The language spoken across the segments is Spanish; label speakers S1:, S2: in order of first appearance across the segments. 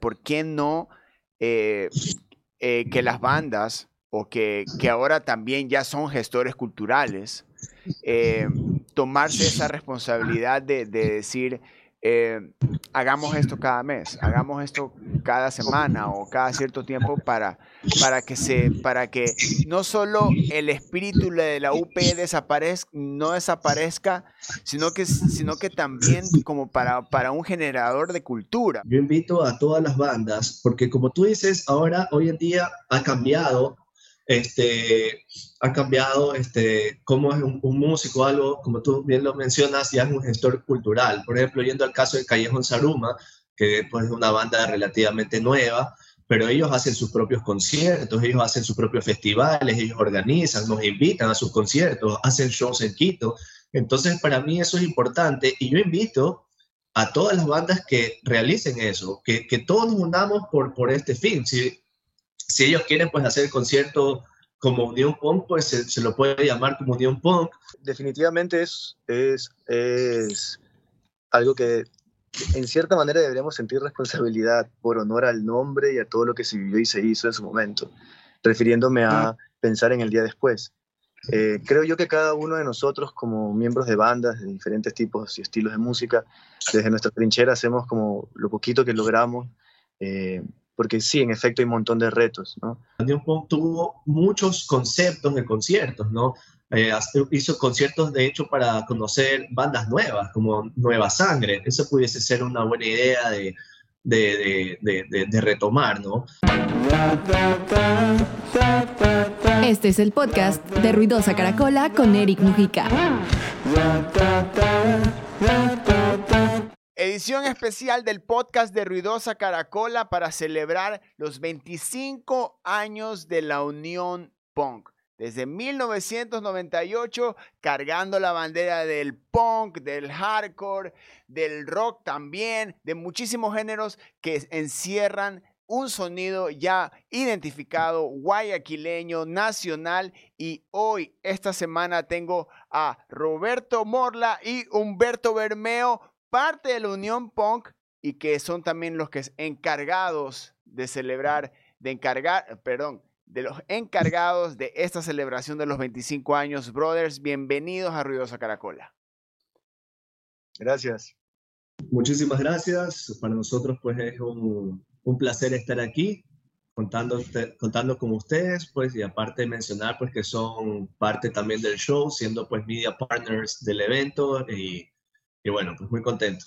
S1: ¿por qué no eh, eh, que las bandas o que, que, ahora también ya son gestores culturales, eh, tomarse esa responsabilidad de, de decir, eh, hagamos esto cada mes, hagamos esto cada semana o cada cierto tiempo para, para, que, se, para que no solo el espíritu de la UP desaparezca, no desaparezca, sino que, sino que también como para, para un generador de cultura.
S2: Yo invito a todas las bandas, porque como tú dices, ahora, hoy en día ha cambiado este, ha cambiado este, cómo es un, músico, algo, como tú bien lo mencionas, ya es un gestor cultural. Por ejemplo, yendo al caso de Callejón Saruma, que pues, es una banda relativamente nueva, pero ellos hacen sus propios conciertos, ellos hacen sus propios festivales, ellos organizan, nos invitan a sus conciertos, hacen shows en Quito. Entonces, para mí eso es importante y yo invito a todas las bandas que realicen eso, que, que todos nos unamos por, por este fin. Si, si ellos quieren pues hacer concierto como Unión Punk, pues se, lo puede llamar como Unión Punk.
S3: Definitivamente es, es, es algo que en cierta manera deberíamos sentir responsabilidad por honor al nombre y a todo lo que se vivió y se hizo en su momento, refiriéndome a pensar en el día después. Eh, creo yo que cada uno de nosotros como miembros de bandas de diferentes tipos y estilos de música, desde nuestra trinchera hacemos como lo poquito que logramos eh, porque sí, en efecto hay un montón de retos, ¿no?
S2: tuvo muchos conceptos de conciertos, ¿no? Eh, hizo conciertos, de hecho, para conocer bandas nuevas, como Nueva Sangre. Eso pudiese ser una buena idea de, de, de, de, retomar, ¿no?
S4: Este es el podcast de Ruidosa Caracola con Eric Mujica.
S1: Edición especial del podcast de Ruidosa Caracola para celebrar los 25 años de la Unión Punk. Desde 1998, cargando la bandera del punk, del hardcore, del rock también, de muchísimos géneros que encierran un sonido ya identificado, guayaquileño, nacional. Y hoy, esta semana, tengo a Roberto Morla y Humberto Bermeo parte de la Unión Punk y que son también los que encargados de celebrar, de encargar, perdón, de los encargados de esta celebración de los 25 años. Brothers, bienvenidos a Ruidosa Caracola.
S3: Gracias.
S2: Muchísimas gracias. Para nosotros pues es un, un placer estar aquí contando, contando con ustedes, pues, y aparte mencionar pues que son parte también del show, siendo pues media partners del evento y y bueno, pues muy contento.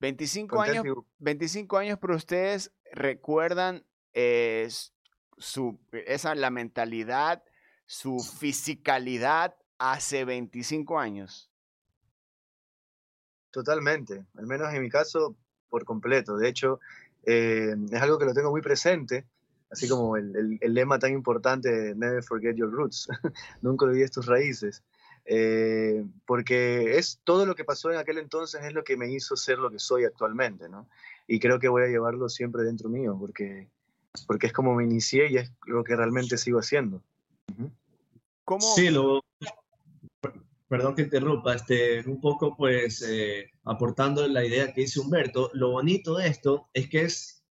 S1: 25 años, 25 años, pero ustedes recuerdan eh, su, esa, la mentalidad, su fisicalidad hace 25 años.
S3: Totalmente, al menos en mi caso, por completo. De hecho, eh, es algo que lo tengo muy presente, así como el, el, lema tan importante de Never Forget Your Roots, nunca olvides tus raíces. Eh, porque es todo lo que pasó en aquel entonces es lo que me hizo ser lo que soy actualmente, ¿no? Y creo que voy a llevarlo siempre dentro mío, porque, porque es como me inicié y es lo que realmente sigo haciendo.
S2: ¿Cómo? Sí, lo, perdón que interrumpa, este, un poco pues eh, aportando la idea que dice Humberto, lo bonito de esto es que es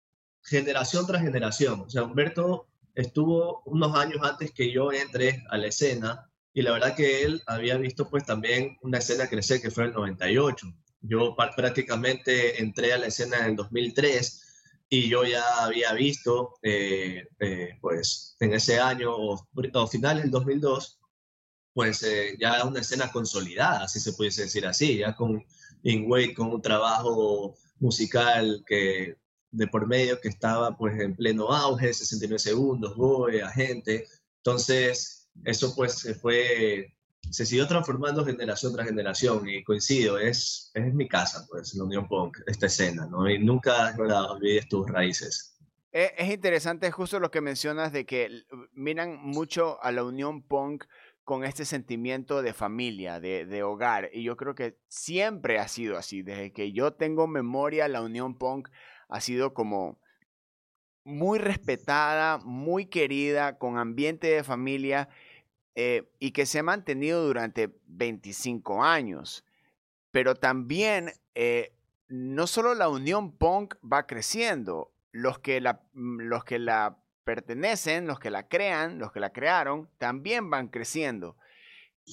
S2: generación tras generación, o sea, Humberto estuvo unos años antes que yo entré a la escena y la verdad que él había visto pues también una escena crecer que fue en el 98. Yo prácticamente entré a la escena en el 2003 y yo ya había visto eh, eh, pues en ese año o, o finales del 2002 pues eh, ya una escena consolidada, si se pudiese decir así, ya con Wade con un trabajo musical que de por medio que estaba pues en pleno auge, 69 segundos, Boy, Agente, entonces eso pues se fue, se siguió transformando generación tras generación y coincido, es, es mi casa, pues, la Unión Punk, esta escena, ¿no? Y nunca olvides tus raíces.
S1: E, es interesante justo lo que mencionas de que miran mucho a la Unión Punk con este sentimiento de familia, de, de, hogar. Y yo creo que siempre ha sido así. Desde que yo tengo memoria, la Unión Punk ha sido como muy respetada, muy querida, con ambiente de familia eh, y que se ha mantenido durante 25 años. Pero también eh, no solo la unión punk va creciendo, los que la, mm, los que la pertenecen, los que la crean, los que la crearon, también van creciendo.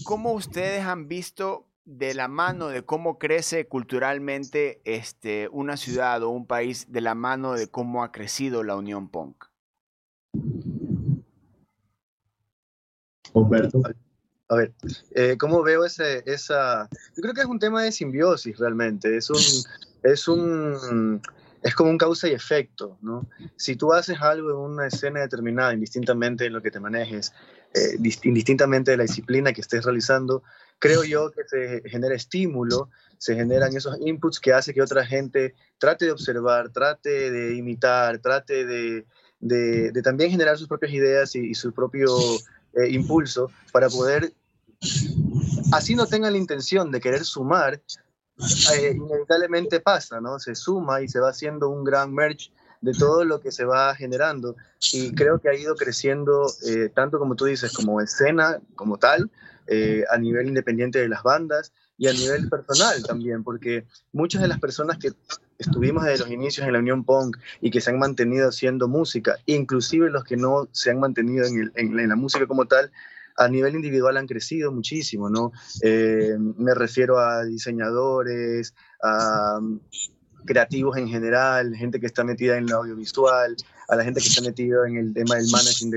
S1: ¿Cómo ustedes han visto de la mano de cómo crece culturalmente este, una ciudad o un país, de la mano de cómo ha crecido la Unión Punk?
S3: Humberto. A ver, eh, ¿cómo veo ese, esa...? Yo creo que es un tema de simbiosis realmente, es un, es un, es como un causa y efecto, ¿no? Si tú haces algo en una escena determinada, indistintamente en lo que te manejes, eh, indistintamente de la disciplina que estés realizando, creo yo que se genera estímulo, se generan esos inputs que hace que otra gente trate de observar, trate de imitar, trate de, también generar sus propias ideas y, su propio eh, impulso para poder, así no tengan la intención de querer sumar, eh, inevitablemente pasa, ¿no? Se suma y se va haciendo un gran merge de todo lo que se va generando. Y creo que ha ido creciendo, eh, tanto como tú dices, como escena, como tal, eh, a nivel independiente de las bandas y a nivel personal también, porque muchas de las personas que estuvimos desde los inicios en la Unión Punk y que se han mantenido haciendo música, inclusive los que no se han mantenido en, la música como tal, a nivel individual han crecido muchísimo, ¿no? Eh, me refiero a diseñadores, a creativos en general, gente que está metida en lo audiovisual, a la gente que está metida en el tema del managing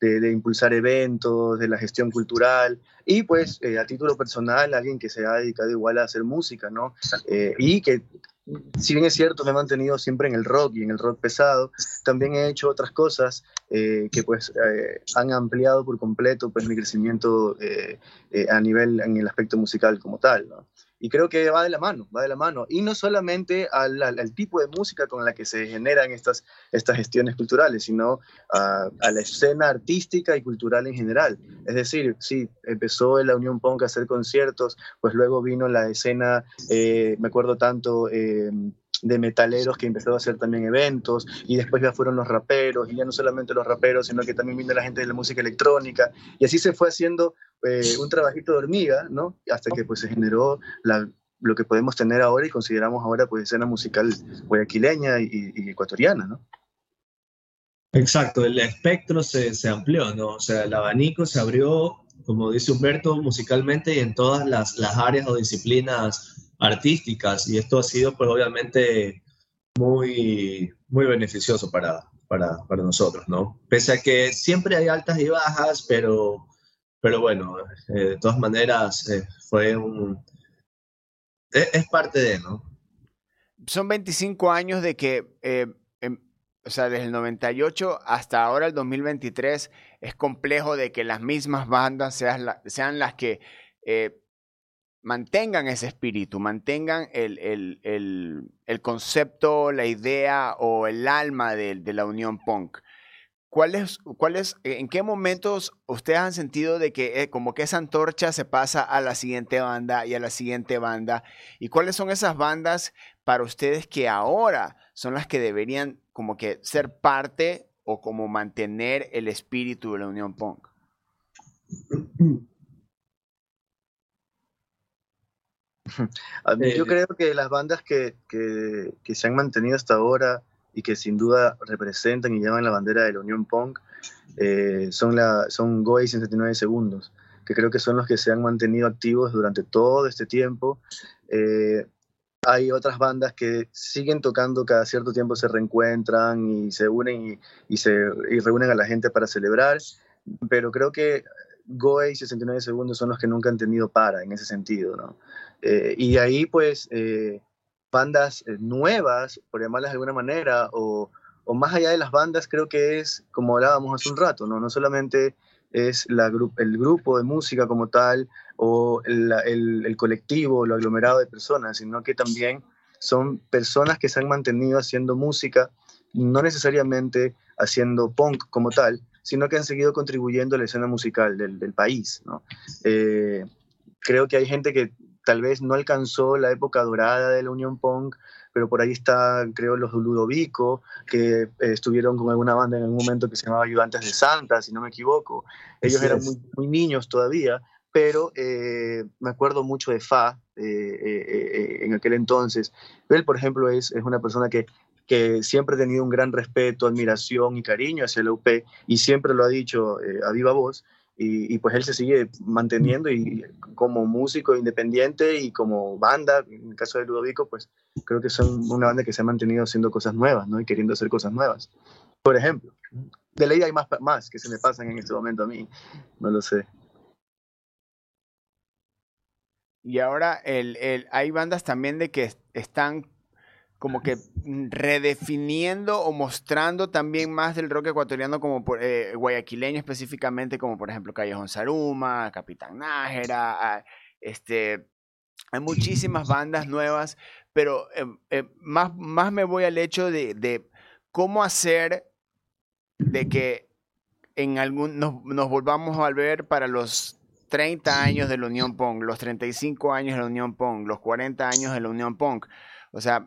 S3: de, impulsar eventos, de la gestión cultural, y pues eh, a título personal, alguien que se ha dedicado igual a hacer música, ¿no? Eh, y que si bien es cierto, me he mantenido siempre en el rock y en el rock pesado, también he hecho otras cosas eh, que pues eh, han ampliado por completo pues mi crecimiento eh, a nivel en el aspecto musical como tal. ¿no? Y creo que va de la mano, va de la mano. Y no solamente al, al, tipo de música con la que se generan estas, estas gestiones culturales, sino a, la escena artística y cultural en general. Es decir, sí, empezó la Unión Punk a hacer conciertos, pues luego vino la escena, eh, me acuerdo tanto... Eh, de metaleros que empezó a hacer también eventos y después ya fueron los raperos y ya no solamente los raperos sino que también vino la gente de la música electrónica y así se fue haciendo eh, un trabajito de hormiga, ¿no? Hasta que pues se generó lo que podemos tener ahora y consideramos ahora pues escena musical guayaquileña y, ecuatoriana, ¿no?
S2: Exacto, el espectro se, se, amplió, ¿no? O sea, el abanico se abrió, como dice Humberto, musicalmente y en todas las, las áreas o disciplinas artísticas y esto ha sido pues obviamente muy, muy beneficioso para, para, para, nosotros, ¿no? Pese a que siempre hay altas y bajas, pero, pero bueno, eh, de todas maneras eh, fue un... Es, es, parte de, ¿no?
S1: Son 25 años de que, eh, em, o sea, desde el 98 hasta ahora el 2023, es complejo de que las mismas bandas sean, sean las que mantengan ese espíritu, mantengan el, concepto, la idea o el alma de, la unión punk. ¿Cuáles, cuáles, ¿En qué momentos ustedes han sentido de que eh, como que esa antorcha se pasa a la siguiente banda y a la siguiente banda? ¿Y cuáles son esas bandas para ustedes que ahora son las que deberían como que ser parte o como mantener el espíritu de la unión punk?
S3: Yo creo que las bandas que, que, que, se han mantenido hasta ahora y que sin duda representan y llevan la bandera de la Unión Punk eh, son, la, son Goy 69 segundos, que creo que son los que se han mantenido activos durante todo este tiempo. Eh, hay otras bandas que siguen tocando, cada cierto tiempo se reencuentran y se unen y, y se y reúnen a la gente para celebrar, pero creo que Goey y 69 segundos son los que nunca han tenido para en ese sentido, ¿no? Eh, y ahí, pues, eh, bandas eh, nuevas, por llamarlas de alguna manera, o, o, más allá de las bandas, creo que es, como hablábamos hace un rato, ¿no? No solamente es la el grupo de música como tal, o el, el, el colectivo, lo aglomerado de personas, sino que también son personas que se han mantenido haciendo música, no necesariamente haciendo punk como tal, sino que han seguido contribuyendo a la escena musical del, del país. ¿no? Eh, creo que hay gente que tal vez no alcanzó la época dorada de la Unión Punk, pero por ahí está, creo, los Ludovico, que eh, estuvieron con alguna banda en algún momento que se llamaba Ayudantes de Santa, si no me equivoco. Ellos eran muy, muy, niños todavía, pero eh, me acuerdo mucho de Fa en aquel entonces. Él, por ejemplo, es, es una persona que que siempre ha tenido un gran respeto, admiración y cariño hacia la UP y siempre lo ha dicho eh, a viva voz. Y, pues él se sigue manteniendo y como músico independiente y como banda, en el caso de Ludovico, pues creo que son una banda que se ha mantenido haciendo cosas nuevas, ¿no? Y queriendo hacer cosas nuevas. Por ejemplo, de ley hay más, más que se me pasan en este momento a mí, no lo sé.
S1: Y ahora el, el, hay bandas también de que están como que redefiniendo o mostrando también más del rock ecuatoriano como por, eh, guayaquileño específicamente, como por ejemplo Callejón Saruma, Capitán Nájera, este, hay muchísimas bandas nuevas, pero eh, eh, más, más me voy al hecho de, de, cómo hacer de que en algún, nos, nos volvamos a ver para los 30 años de la Unión Punk, los 35 años de la Unión Punk, los 40 años de la Unión Punk. O sea,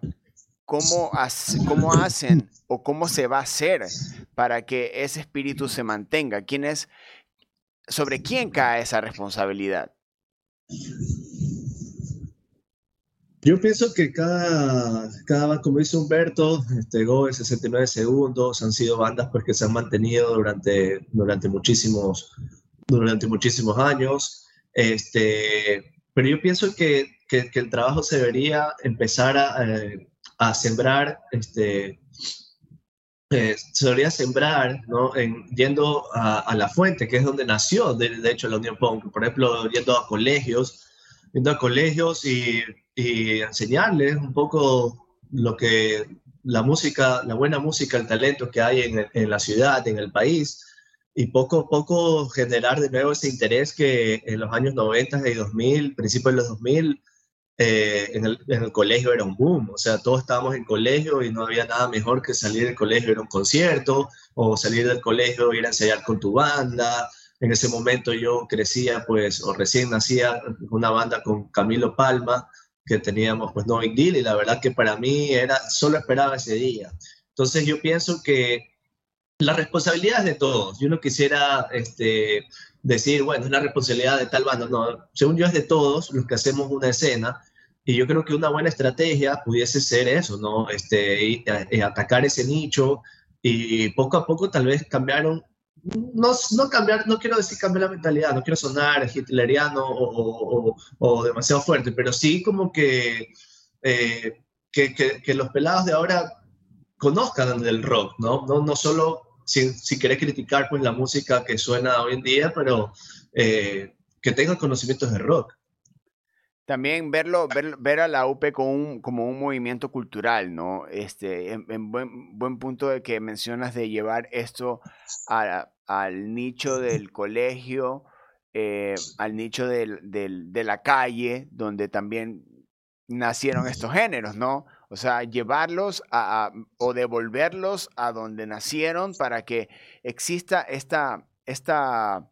S1: ¿cómo, cómo hacen o cómo se va a hacer para que ese espíritu se mantenga? ¿Quién es, ¿Sobre quién cae esa responsabilidad?
S2: Yo pienso que cada, cada como dice Humberto, este, Go 69 segundos, han sido bandas pues, que se han mantenido durante, durante muchísimos durante muchísimos años. Este, pero yo pienso que, que, el trabajo se debería empezar a, eh, a sembrar, este, eh, debería sembrar ¿no? en, yendo a, a, la fuente, que es donde nació, de, de, hecho, la Unión Punk. Por ejemplo, yendo a colegios, yendo a colegios y, y enseñarles un poco lo que la música, la buena música, el talento que hay en, en la ciudad, en el país, y poco a poco generar de nuevo ese interés que en los años 90 y 2000, principios de los 2000, eh, en, el, en, el, colegio era un boom. O sea, todos estábamos en colegio y no había nada mejor que salir del colegio ir a un concierto o salir del colegio ir a ensayar con tu banda. En ese momento yo crecía, pues, o recién nacía una banda con Camilo Palma, que teníamos, pues, No Big Deal, y la verdad que para mí era, solo esperaba ese día. Entonces yo pienso que la responsabilidad es de todos. Yo no quisiera este, decir, bueno, es la responsabilidad de tal banda. No, según yo es de todos los que hacemos una escena. Y yo creo que una buena estrategia pudiese ser eso, ¿no? Este, eh, atacar ese nicho y poco a poco tal vez cambiaron, no, no cambiar, no quiero decir cambiar la mentalidad, no quiero sonar hitleriano o, o, o demasiado fuerte, pero sí como que, eh, que, que, que, los pelados de ahora conozcan del rock, ¿no? No, no solo si, si querés criticar pues la música que suena hoy en día, pero eh, que tengan conocimientos de rock.
S1: También verlo, ver, ver a la UP como un, como un movimiento cultural, ¿no? Este, en, buen, buen, punto de que mencionas de llevar esto a, al nicho del colegio, eh, al nicho del, del, de la calle, donde también nacieron estos géneros, ¿no? O sea, llevarlos a, o devolverlos a donde nacieron para que exista esta, esta,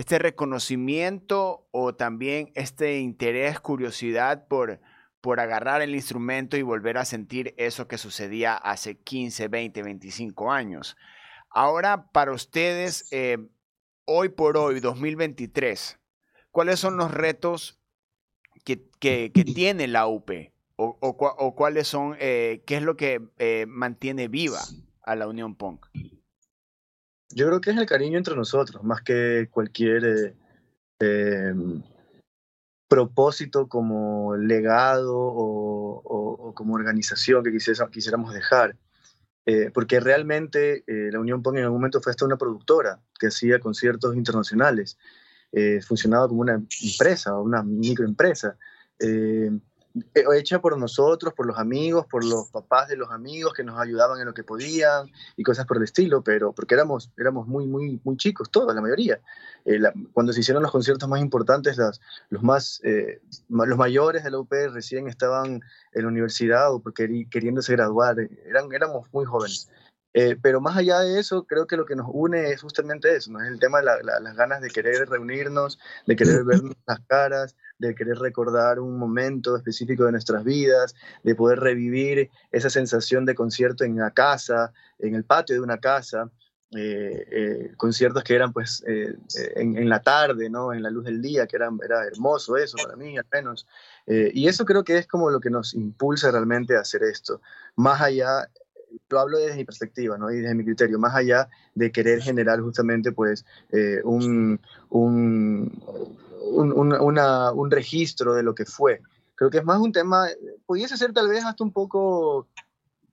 S1: este reconocimiento o también este interés, curiosidad por, por agarrar el instrumento y volver a sentir eso que sucedía hace 15, 20, 25 años. Ahora, para ustedes, eh, hoy por hoy, 2023, ¿cuáles son los retos que, que, que tiene la UP? o, cuáles son, eh, qué es lo que eh, mantiene viva a la Unión Punk?
S3: Yo creo que es el cariño entre nosotros, más que cualquier eh, propósito como legado o, como organización que quisiéramos dejar. porque realmente la Unión Punk en algún momento fue hasta una productora que hacía conciertos internacionales. funcionaba como una empresa, una microempresa. Eh, hecha por nosotros, por los amigos, por los papás de los amigos que nos ayudaban en lo que podían y cosas por el estilo, pero porque éramos, éramos muy, muy, muy chicos, todos, la mayoría. Eh, cuando se hicieron los conciertos más importantes, las, los, más, eh, los mayores de la UP recién estaban en la universidad o porque queriéndose graduar, eran, éramos muy jóvenes. pero más allá de eso, creo que lo que nos une es justamente eso, ¿no? es el tema de las ganas de querer reunirnos, de querer ver las caras, de querer recordar un momento específico de nuestras vidas, de poder revivir esa sensación de concierto en la casa, en el patio de una casa, eh, eh, conciertos que eran pues eh, en, la tarde, ¿no? en la luz del día, que era, era hermoso eso para mí al menos. y eso creo que es como lo que nos impulsa realmente a hacer esto. Más allá, lo hablo desde mi perspectiva ¿no? y desde mi criterio, más allá de querer generar justamente pues eh, un, un, un, un registro de lo que fue. Creo que es más un tema, pudiese ser tal vez hasta un poco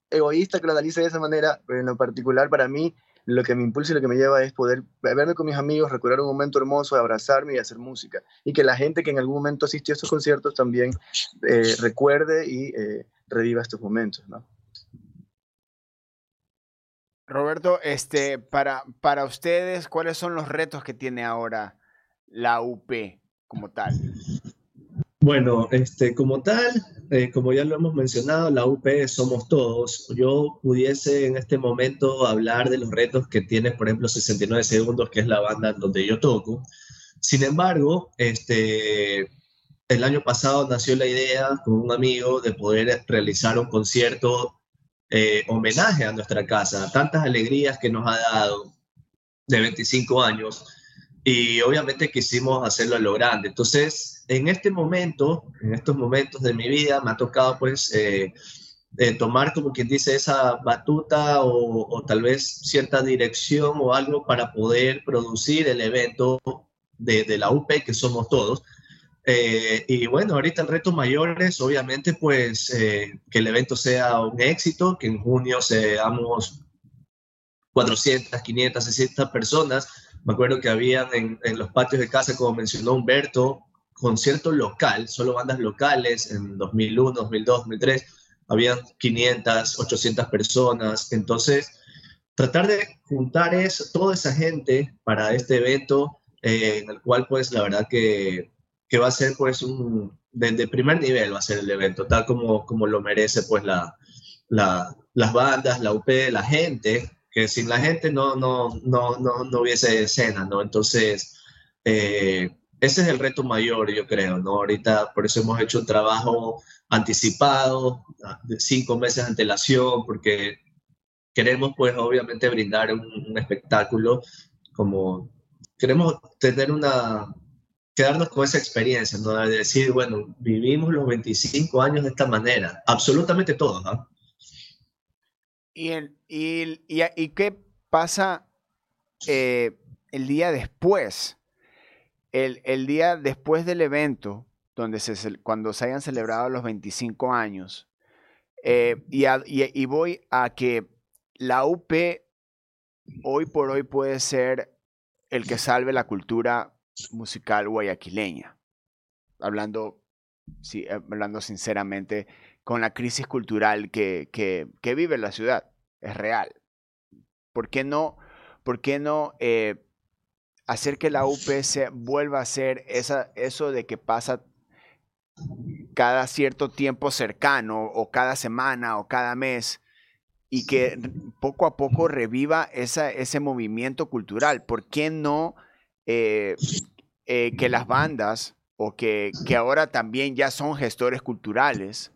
S3: egoísta que lo analice de esa manera, pero en lo particular para mí lo que me impulsa y lo que me lleva es poder verme con mis amigos, recordar un momento hermoso, abrazarme y hacer música. Y que la gente que en algún momento asistió a estos conciertos también eh, recuerde y eh, reviva estos momentos, ¿no?
S1: Roberto, este, para, para ustedes, ¿cuáles son los retos que tiene ahora la UP como tal?
S2: Bueno, este, como tal, eh, como ya lo hemos mencionado, la UP somos todos. Yo pudiese en este momento hablar de los retos que tiene, por ejemplo, 69 Segundos, que es la banda donde yo toco. Sin embargo, este, el año pasado nació la idea con un amigo de poder realizar un concierto eh, homenaje a nuestra casa, tantas alegrías que nos ha dado de 25 años y obviamente quisimos hacerlo a lo grande. Entonces, en este momento, en estos momentos de mi vida, me ha tocado pues eh, eh, tomar como quien dice esa batuta o, tal vez cierta dirección o algo para poder producir el evento de, la UP, que somos todos. Eh, y bueno, ahorita el reto mayor es obviamente pues que el evento sea un éxito, que en junio seamos 400, 500, 600 personas me acuerdo que habían en, en, los patios de casa, como mencionó Humberto, concierto local, solo bandas locales en 2001, 2002, 2003, habían 500, 800 personas. Entonces, tratar de juntar eso, toda esa gente para este evento, eh, en el cual, pues, la verdad que, que va a ser, pues, un, de, primer nivel va a ser el evento, tal como, como lo merece, pues, la, la, las bandas, la UP, la gente, que sin la gente no, no, no, no, no hubiese escena, ¿no? Entonces, eh, ese es el reto mayor, yo creo, ¿no? Ahorita por eso hemos hecho un trabajo anticipado, de cinco meses de antelación, porque queremos, pues, obviamente brindar un, espectáculo como queremos tener una, quedarnos con esa experiencia, ¿no? De decir, bueno, vivimos los 25 años de esta manera, absolutamente todos, ¿no?
S1: ¿Y, y, y, qué pasa eh, el día después? El, el, día después del evento, donde se, cuando se hayan celebrado los 25 años, eh, y, y, voy a que la UP hoy por hoy puede ser el que salve la cultura musical guayaquileña. Hablando, sí, hablando sinceramente, con la crisis cultural que, que, vive la ciudad. Es real. ¿Por qué no, por qué no eh, hacer que la UPS vuelva a ser esa, eso de que pasa cada cierto tiempo cercano o cada semana o cada mes y que poco a poco reviva esa, ese movimiento cultural? ¿Por qué no eh, eh, que las bandas o que, que ahora también ya son gestores culturales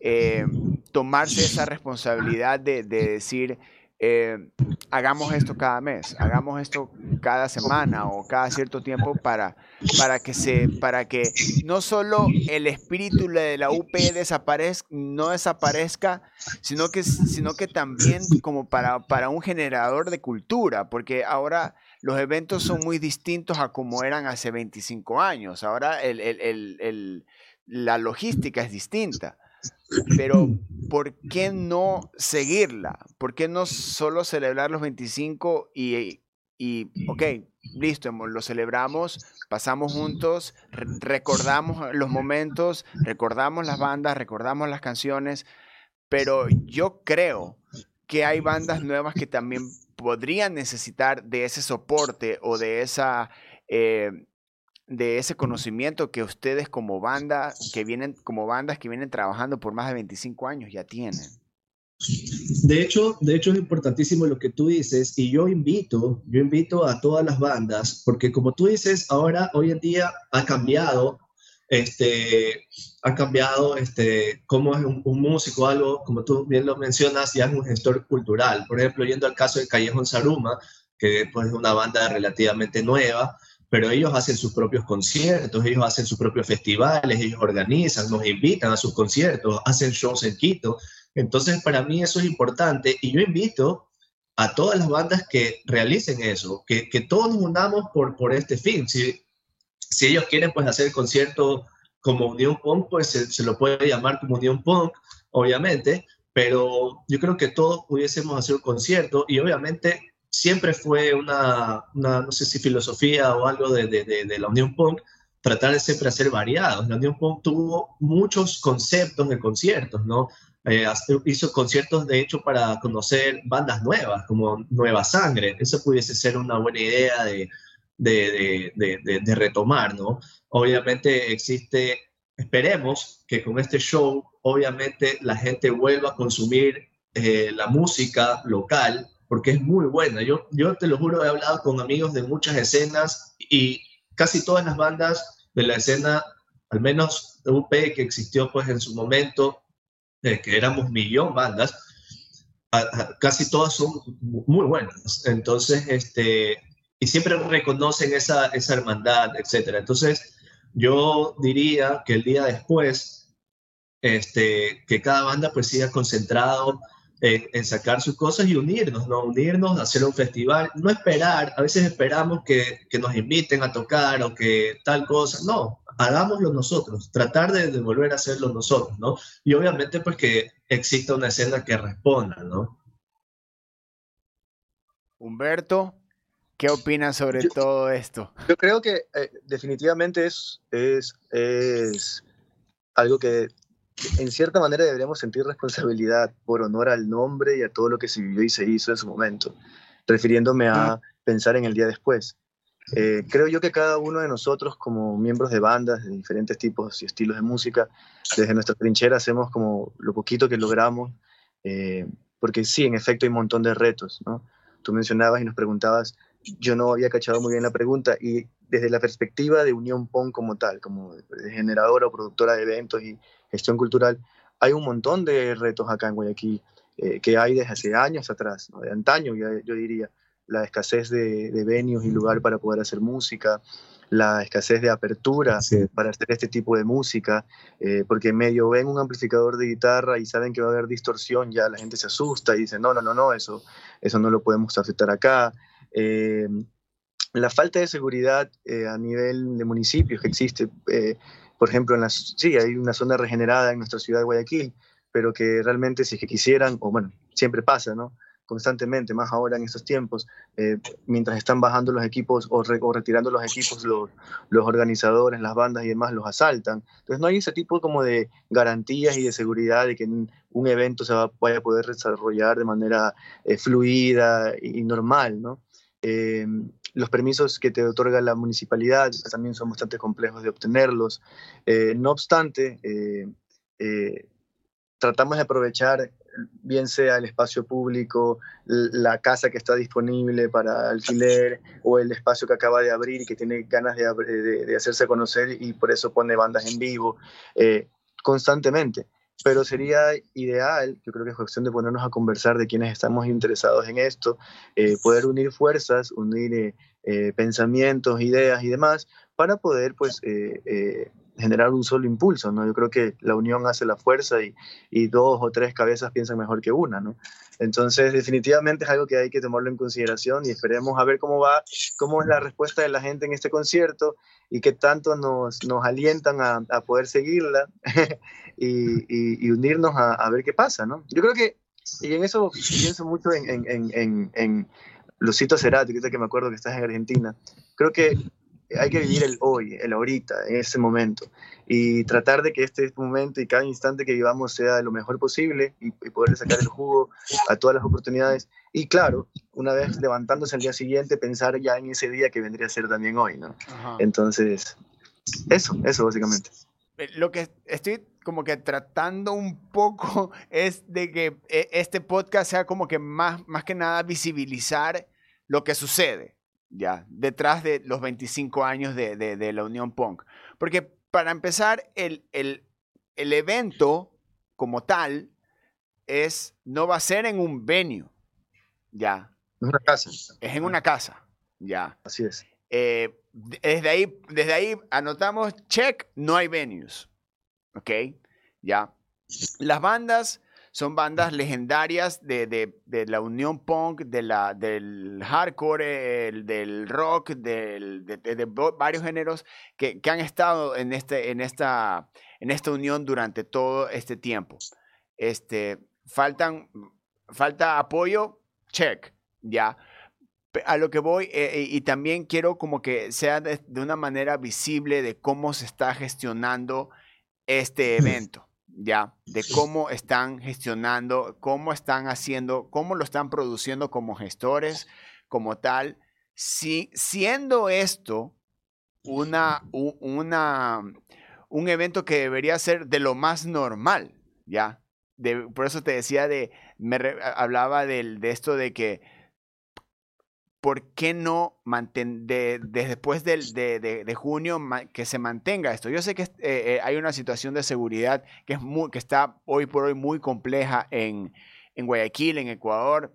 S1: eh, tomarse esa responsabilidad de, decir, eh, hagamos esto cada mes, hagamos esto cada semana o cada cierto tiempo para, para, que, se, para que no solo el espíritu de la UP desaparezca, no desaparezca, sino que, sino que también como para, para un generador de cultura, porque ahora los eventos son muy distintos a como eran hace 25 años, ahora la logística es distinta. Pero, ¿por qué no seguirla? ¿Por qué no solo celebrar los 25 y, y ok, listo, lo celebramos, pasamos juntos, recordamos los momentos, recordamos las bandas, recordamos las canciones, pero yo creo que hay bandas nuevas que también podrían necesitar de ese soporte o de esa eh, de ese conocimiento que ustedes como banda, que vienen, como bandas que vienen trabajando por más de 25 años ya tienen.
S2: De hecho, de hecho es importantísimo lo que tú dices y yo invito, yo invito a todas las bandas, porque como tú dices, ahora, hoy en día ha cambiado, este, ha cambiado este, cómo es un, músico, algo, como tú bien lo mencionas, ya es un gestor cultural. Por ejemplo, yendo al caso de Callejón Saruma, que pues, es una banda relativamente nueva, pero ellos hacen sus propios conciertos, ellos hacen sus propios festivales, ellos organizan, nos invitan a sus conciertos, hacen shows en Quito. Entonces, para mí eso es importante y yo invito a todas las bandas que realicen eso, que, que todos nos unamos por, por este fin. Si, si ellos quieren pues hacer el concierto como Unión Punk, pues se, lo puede llamar como Unión Punk, obviamente, pero yo creo que todos pudiésemos hacer un concierto y obviamente siempre fue una, una no sé si filosofía o algo de, de, de, la Unión Punk, tratar de siempre hacer variados. La Unión Punk tuvo muchos conceptos de conciertos, ¿no? Eh, hizo conciertos de hecho para conocer bandas nuevas, como Nueva Sangre. Eso pudiese ser una buena idea de, de, de, de, retomar, ¿no? Obviamente existe, esperemos que con este show, obviamente la gente vuelva a consumir eh, la música local, porque es muy buena. Yo, yo te lo juro, he hablado con amigos de muchas escenas y casi todas las bandas de la escena, al menos de UP que existió pues en su momento, eh, que éramos millón bandas, casi todas son muy buenas. Entonces, este, y siempre reconocen esa, esa hermandad, etc. Entonces, yo diría que el día después, este, que cada banda pues siga concentrado en, sacar sus cosas y unirnos, ¿no? Unirnos, hacer un festival, no esperar, a veces esperamos que, que nos inviten a tocar o que tal cosa, no, hagámoslo nosotros, tratar de, volver a hacerlo nosotros, ¿no? Y obviamente pues que exista una escena que responda, ¿no?
S1: Humberto, ¿Qué opinas sobre todo esto?
S3: Yo creo que eh, definitivamente es, es, es algo que en cierta manera deberíamos sentir responsabilidad por honor al nombre y a todo lo que se vivió y se hizo en su momento, refiriéndome a pensar en el día después. Eh, creo yo que cada uno de nosotros como miembros de bandas de diferentes tipos y estilos de música, desde nuestra trinchera hacemos como lo poquito que logramos, eh, porque sí, en efecto hay un montón de retos, ¿no? Tú mencionabas y nos preguntabas yo no había cachado muy bien la pregunta y desde la perspectiva de Unión PON como tal, como generadora o productora de eventos y gestión cultural, hay un montón de retos acá en Guayaquil eh, que hay desde hace años atrás, de antaño yo diría, la escasez de, de venues y lugar para poder hacer música, la escasez de apertura para hacer este tipo de música, eh, porque medio ven un amplificador de guitarra y saben que va a haber distorsión, ya la gente se asusta y dice, no, no, no, no, eso, eso no lo podemos aceptar acá. Eh, la falta de seguridad eh, a nivel de municipios que existe, eh, por ejemplo, en las, sí, hay una zona regenerada en nuestra ciudad de Guayaquil, pero que realmente si es que quisieran, o bueno, siempre pasa, ¿no? constantemente, más ahora en estos tiempos, mientras están bajando los equipos o, retirando los equipos, los, los, organizadores, las bandas y demás los asaltan. Entonces no hay ese tipo como de garantías y de seguridad de que un, evento se va, vaya a poder desarrollar de manera fluida y normal, ¿no? Eh, los permisos que te otorga la municipalidad también son bastante complejos de obtenerlos. Eh, no obstante, eh, tratamos de aprovechar bien sea el espacio público, la casa que está disponible para alquiler o el espacio que acaba de abrir y que tiene ganas de, de hacerse conocer y por eso pone bandas en vivo constantemente pero sería ideal, yo creo que es cuestión de ponernos a conversar de quienes estamos interesados en esto, eh, poder unir fuerzas, unir eh, eh, pensamientos, ideas y demás, para poder pues generar un solo impulso, ¿no? Yo creo que la unión hace la fuerza y, y, dos o tres cabezas piensan mejor que una, ¿no? Entonces, definitivamente es algo que hay que tomarlo en consideración y esperemos a ver cómo va, cómo es la respuesta de la gente en este concierto y qué tanto nos, nos alientan a, a poder seguirla y, y, unirnos a, a, ver qué pasa, ¿no? Yo creo que, y en eso pienso mucho en, en, en, en Lucito Cerati, que me acuerdo que estás en Argentina, creo que hay que vivir el hoy, el ahorita, en ese momento, y tratar de que este momento y cada instante que vivamos sea lo mejor posible y, poder sacar el jugo a todas las oportunidades. Y claro, una vez levantándose al día siguiente, pensar ya en ese día que vendría a ser también hoy, ¿no? Entonces, eso, eso básicamente.
S1: Eh, lo que estoy como que tratando un poco es de que eh, este podcast sea como que más, más que nada visibilizar lo que sucede ya, detrás de los 25 años de, de, la Unión Punk. Porque para empezar, el, el, el, evento como tal es, no va a ser en un venue, ya.
S3: Es una casa.
S1: Es en una casa, ya.
S3: Así es.
S1: Eh, desde, ahí, desde ahí anotamos, check, no hay venues, ¿ok? Ya. Las bandas son bandas legendarias de, la unión punk, de la, del hardcore, del rock, de, varios géneros que, han estado en, este, en, esta, en esta unión durante todo este tiempo. Este, faltan, falta apoyo, check, ya. A lo que voy, eh, eh, y también quiero como que sea de, una manera visible de cómo se está gestionando este evento ya, de cómo están gestionando, cómo están haciendo, cómo lo están produciendo como gestores, como tal, si, siendo esto una, una, un evento que debería ser de lo más normal, ya. De, por eso te decía de, me hablaba de esto de que ¿por qué no de, después del, de, junio que se mantenga esto? Yo sé que eh, eh, hay una situación de seguridad que, es muy, que está hoy por hoy muy compleja en, en Guayaquil, en Ecuador,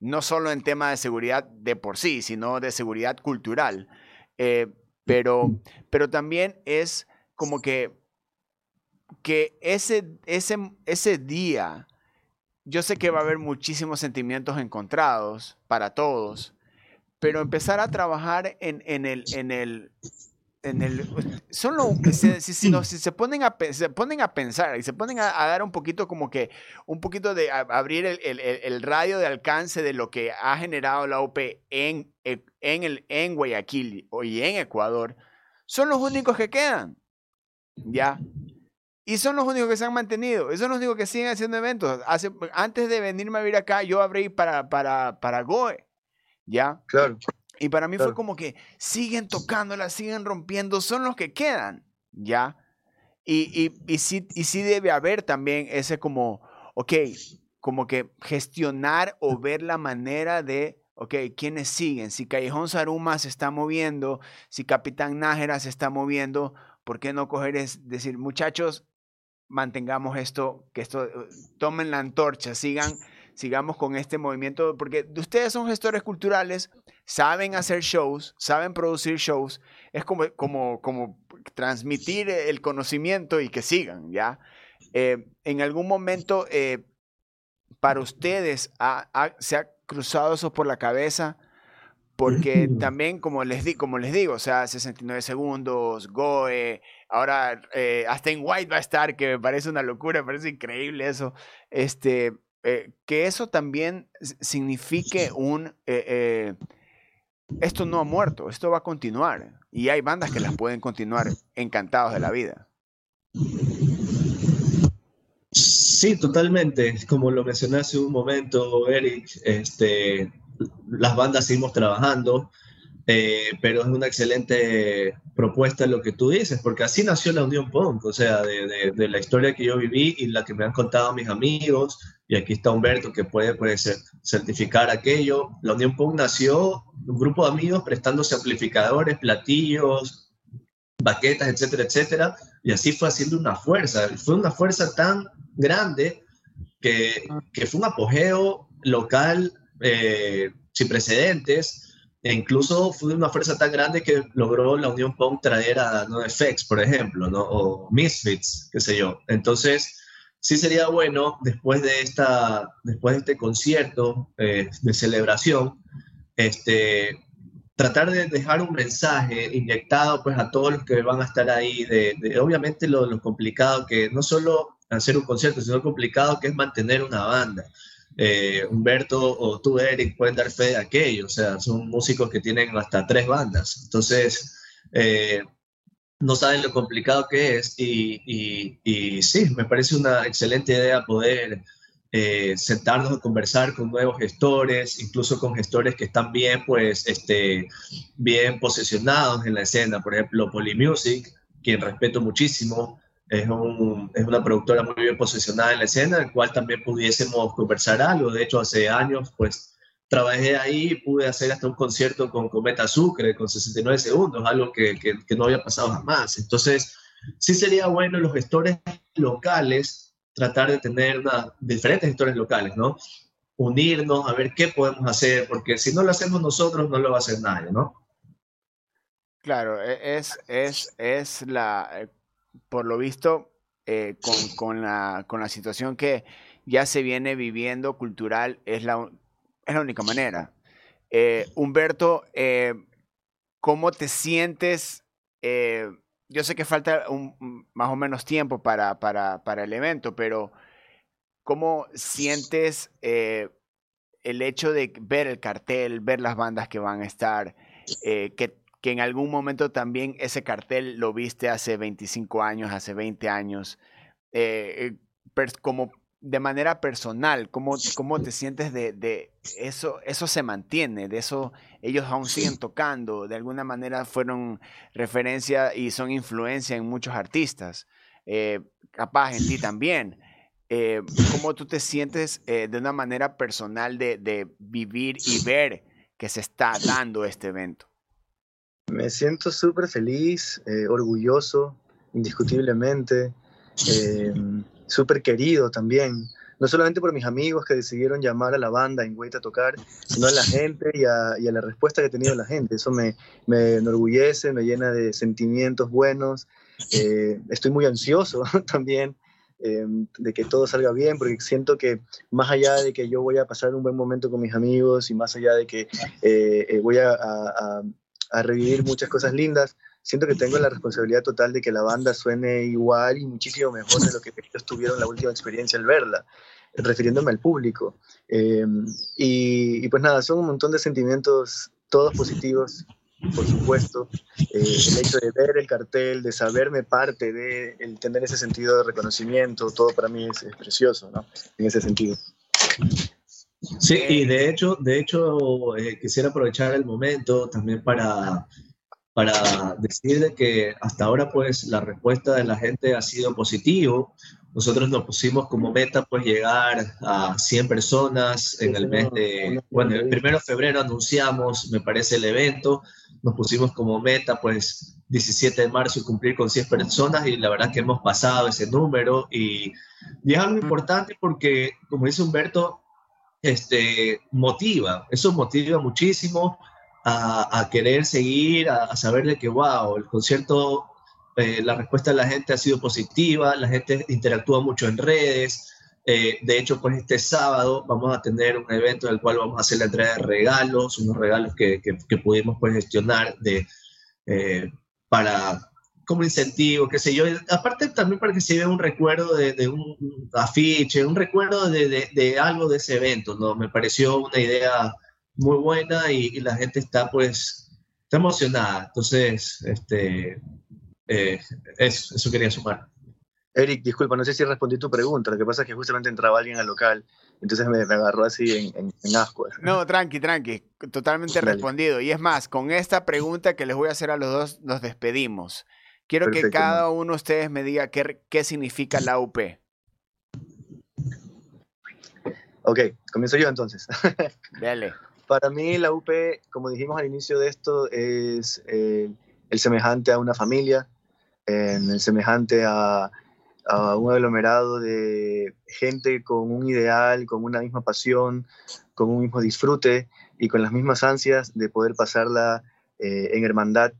S1: no solo en tema de seguridad de por sí, sino de seguridad cultural. Eh, pero, pero también es como que, que ese, ese, ese día yo sé que va a haber muchísimos sentimientos encontrados para todos, pero empezar a trabajar en, el, en el, en el, solo si, se ponen a se ponen a pensar y se ponen a, dar un poquito como que un poquito de abrir el, el, radio de alcance de lo que ha generado la OP en, en, el, en Guayaquil y en Ecuador, son los únicos que quedan. ¿Ya? Y son los únicos que se han mantenido. Son los únicos que siguen haciendo eventos. Hace, antes de venirme a vivir acá, yo abrí para, para, para Goe. ¿Ya?
S3: Claro.
S1: Y para mí fue como que siguen tocándola, siguen rompiendo, son los que quedan. ¿Ya? Y, y, y, sí, y sí debe haber también ese como, ok, como que gestionar o ver la manera de, ok, ¿quiénes siguen? Si Callejón Saruma se está moviendo, si Capitán Nájera se está moviendo, ¿por qué no coger es decir, muchachos, mantengamos esto, que esto, eh, tomen la antorcha, sigan, sigamos con este movimiento, porque ustedes son gestores culturales, saben hacer shows, saben producir shows, es como, como, como transmitir el conocimiento y que sigan, ¿ya? Eh, en algún momento, eh, para ustedes, ¿se ha cruzado eso por la cabeza? Porque también, como les, di, como les digo, o sea, 69 segundos, Goe, ahora eh, hasta en White va a estar, que me parece una locura, me parece increíble eso. Este, eh, que eso también signifique un... Eh, esto no ha muerto, esto va a continuar. Y hay bandas que las pueden continuar encantados de la vida.
S2: Sí, totalmente. Como lo mencioné hace un momento, Eric, este, las bandas seguimos trabajando, eh, pero es una excelente propuesta lo que tú dices, porque así nació la Unión Punk, o sea, de, de, la historia que yo viví y la que me han contado mis amigos, y aquí está Humberto que puede, puede certificar aquello. La Unión Punk nació un grupo de amigos prestándose amplificadores, platillos, baquetas, etcétera, etcétera, y así fue haciendo una fuerza. Fue una fuerza tan grande que, que fue un apogeo local eh, sin precedentes. E incluso fue una fuerza tan grande que logró la Unión Punk traer a NoFX, por ejemplo, ¿no? o Misfits, qué sé yo. Entonces, sí sería bueno, después de, esta, después de este concierto eh, de celebración, este, tratar de dejar un mensaje inyectado pues, a todos los que van a estar ahí, de, obviamente lo, lo, complicado que no solo hacer un concierto, sino lo complicado que es mantener una banda. Eh, Humberto o tú, Eric, pueden dar fe de aquello. O sea, son músicos que tienen hasta tres bandas. Entonces, eh, no saben lo complicado que es. Y, y, sí, me parece una excelente idea poder eh, sentarnos a conversar con nuevos gestores, incluso con gestores que están bien, pues, este, bien posicionados en la escena. Por ejemplo, Polymusic, quien respeto muchísimo es, un, es, una productora muy bien posicionada en la escena, en cual también pudiésemos conversar algo. De hecho, hace años, pues, trabajé ahí y pude hacer hasta un concierto con Cometa Sucre con 69 segundos, algo que, que, no había pasado jamás. Entonces, sí sería bueno los gestores locales tratar de tener una, diferentes gestores locales, ¿no? Unirnos a ver qué podemos hacer, porque si no lo hacemos nosotros, no lo va a hacer nadie, ¿no?
S1: Claro, e, es, es, es la, por lo visto, eh, con, la, situación que ya se viene viviendo cultural, es la, es la única manera. Eh, Humberto, eh, ¿cómo te sientes? Yo sé que falta más o menos tiempo para, el evento, pero ¿cómo sientes el hecho de ver el cartel, ver las bandas que van a estar, que, en algún momento también ese cartel lo viste hace 25 años, hace 20 años, como de manera personal, ¿cómo, cómo te sientes de, de, eso? Eso se mantiene, de eso ellos aún siguen tocando, de alguna manera fueron referencia y son influencia en muchos artistas, eh, capaz en ti también. Eh, ¿Cómo tú te sientes eh, de una manera personal de, de, vivir y ver que se está dando este evento?
S3: Me siento súper feliz, orgulloso, indiscutiblemente súper querido también, no solamente por mis amigos que decidieron llamar a la banda en Wait a tocar, sino a la gente y a, la respuesta que ha tenido la gente. Eso me, me enorgullece, me llena de sentimientos buenos. Eh, estoy muy ansioso también eh, de que todo salga bien, porque siento que más allá de que yo voy a pasar un buen momento con mis amigos y más allá de que eh, voy a, a revivir muchas cosas lindas, siento que tengo la responsabilidad total de que la banda suene igual y muchísimo mejor de lo que ellos tuvieron la última experiencia al verla, refiriéndome al público. Em, y, pues nada, son un montón de sentimientos, todos positivos, por supuesto. Eh, el hecho de ver el cartel, de saberme parte, de el tener ese sentido de reconocimiento, todo para mí es, precioso, ¿no? En ese sentido.
S2: Sí, y de hecho, de hecho eh, quisiera aprovechar el momento también para para decir que hasta ahora pues la respuesta de la gente ha sido positivo. Nosotros nos pusimos como meta pues llegar a 100 personas en el mes de, bueno, el primero de febrero anunciamos, me parece, el evento. Nos pusimos como meta pues 17 de marzo y cumplir con 100 personas y la verdad que hemos pasado ese número y, y es algo importante porque, como dice Humberto, este, motiva, eso motiva muchísimo a, querer seguir, a, saber de que, wow, el concierto, eh, la respuesta de la gente ha sido positiva, la gente interactúa mucho en redes. Eh, de hecho, pues este sábado vamos a tener un evento en el cual vamos a hacer la entrega de regalos, unos regalos que, que, pudimos pues gestionar de, eh, para como incentivo, qué sé yo. Aparte también para que se vea un recuerdo de, de un afiche, un recuerdo de, de, de, algo de ese evento, ¿no? Me pareció una idea muy buena y, la gente está pues está emocionada. Entonces, este, eh, eso, eso quería sumar.
S3: Eric, disculpa, no sé si respondí tu pregunta. Lo que pasa es que justamente entraba alguien al local, entonces me, agarró así en, en, asco.
S1: No, tranqui, tranqui, totalmente respondido. Y es más, con esta pregunta que les voy a hacer a los dos, nos despedimos. Quiero que cada uno de ustedes me diga qué, qué significa la UP.
S3: Ok, comienzo yo entonces.
S1: Dale.
S3: Para mí la UP, como dijimos al inicio de esto, es eh, el semejante a una familia, el semejante a, un aglomerado de gente con un ideal, con una misma pasión, con un mismo disfrute y con las mismas ansias de poder pasarla eh, en hermandad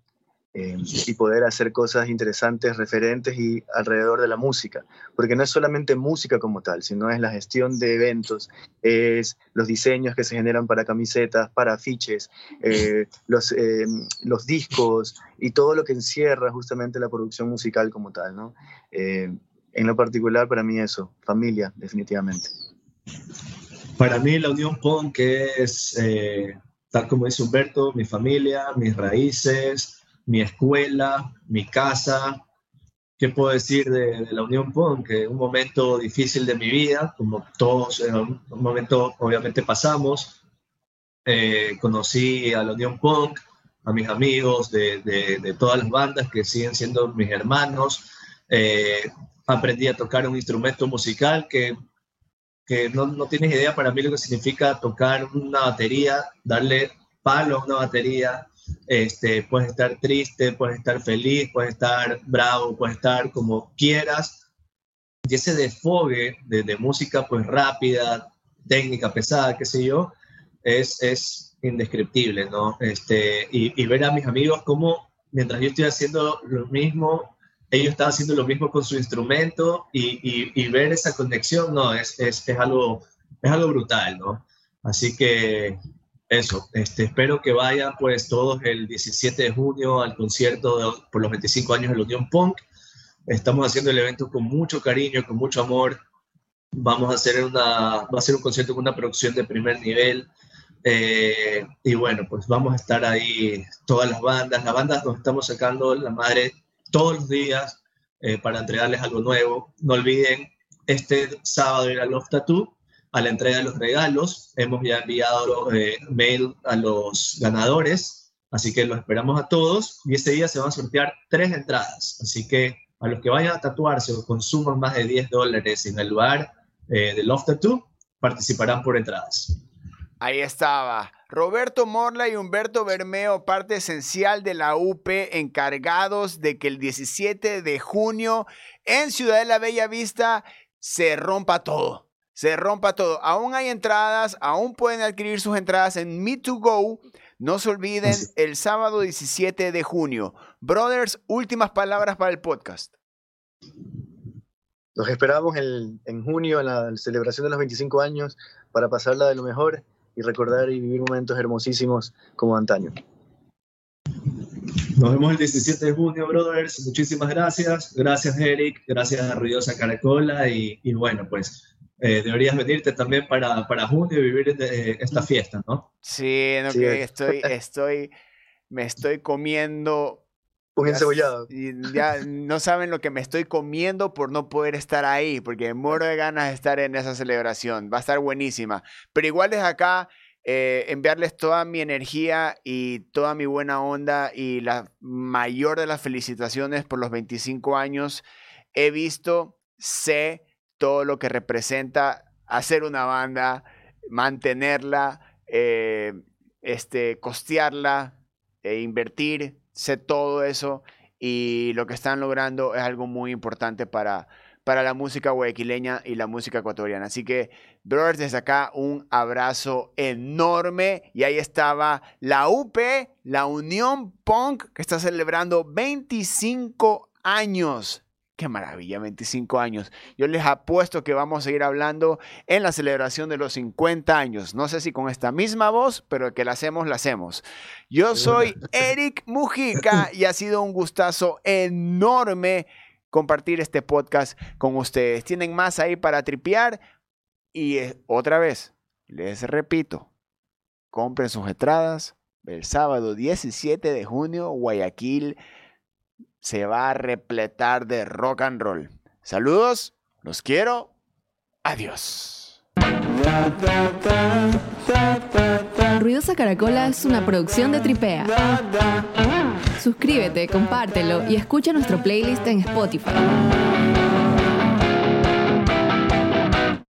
S3: Em, y poder hacer cosas interesantes, referentes y alrededor de la música, porque no es solamente música como tal, sino es la gestión de eventos, es los diseños que se generan para camisetas, para afiches, eh, los, em, los discos y todo lo que encierra justamente la producción musical como tal, ¿no? Em, en lo particular, para mí eso, familia, definitivamente.
S2: Para mí la Unión Punk es, eh, tal como dice Humberto, mi familia, mis raíces, mi escuela, mi casa. ¿Qué puedo decir de, la Unión Punk? Que un momento difícil de mi vida, como todos en un momento obviamente pasamos. Eh, conocí a la Unión Punk, a mis amigos de, de, todas las bandas que siguen siendo mis hermanos. Eh, aprendí a tocar un instrumento musical que, que no, no, tienes idea para mí lo que significa tocar una batería, darle palo a una batería, este, puedes estar triste, puedes estar feliz, puedes estar bravo, puedes estar como quieras. Y ese desfogue de, música pues rápida, técnica, pesada, qué sé yo, es, es indescriptible, ¿no? Este, y, ver a mis amigos como mientras yo estoy haciendo lo mismo, ellos están haciendo lo mismo con su instrumento y, ver esa conexión, no, es, es, es, algo, es algo brutal, ¿no? Así que eso, este, espero que vayan pues todos el 17 de junio al concierto por los 25 años de la Unión Punk. Estamos haciendo el evento con mucho cariño, con mucho amor. Vamos a hacer una, va a ser un concierto con una producción de primer nivel. Eh, y bueno, pues vamos a estar ahí todas las bandas. Las bandas nos estamos sacando la madre todos los días eh, para entregarles algo nuevo. No olviden, este sábado ir a Love Tattoo a la entrega de los regalos. Hemos ya enviado eh, mail a los ganadores, así que los esperamos a todos. Y ese día se van a sortear tres entradas. Así que a los que vayan a tatuarse o consuman más de 10 dólares en el lugar eh, de Love Tattoo, participarán por entradas.
S1: Ahí estaba. Roberto Morla y Humberto Bermeo, parte esencial de la UP, encargados de que el 17 de junio en Ciudad de la Bella Vista se rompa todo. Se rompa todo. Aún hay entradas, aún pueden adquirir sus entradas en Me2Go. No se olviden, el sábado 17 de junio. Brothers, últimas palabras para el podcast.
S3: Los esperamos en junio, en la celebración de los 25 años, para pasarla de lo mejor y recordar y vivir momentos hermosísimos como antaño.
S2: Nos vemos el 17 de junio, brothers. Muchísimas gracias. Gracias, Eric. Gracias a Ruidosa Caracola. Y, bueno, pues eh, deberías venirte también para, para junio y vivir esta fiesta, ¿no?
S1: Sí, no, Que estoy, estoy, me estoy comiendo.
S3: Un encebollado.
S1: Ya no saben lo que me estoy comiendo por no poder estar ahí, porque muero de ganas de estar en esa celebración. Va a estar buenísima. Pero igual desde acá eh, enviarles toda mi energía y toda mi buena onda y la mayor de las felicitaciones por los 25 años. He visto, sé todo lo que representa hacer una banda, mantenerla, eh, este, costearla, e invertir, sé todo eso y lo que están logrando es algo muy importante para, para la música guayaquileña y la música ecuatoriana. Así que, brothers, desde acá un abrazo enorme. Y ahí estaba la UP, la Unión Punk, que está celebrando 25 años. Qué maravilla, 25 años. Yo les apuesto que vamos a seguir hablando en la celebración de los 50 años. No sé si con esta misma voz, pero que la hacemos, la hacemos. Yo soy Eric Mujica y ha sido un gustazo enorme compartir este podcast con ustedes. Tienen más ahí para tripear. Y otra vez, les repito, compren sus entradas. El sábado 17 de junio, Guayaquil se va a repletar de rock and roll. Saludos, los quiero. Adiós.
S4: Ruidosa Caracola es una producción de Tripea. Suscríbete, compártelo y escucha nuestro playlist en Spotify.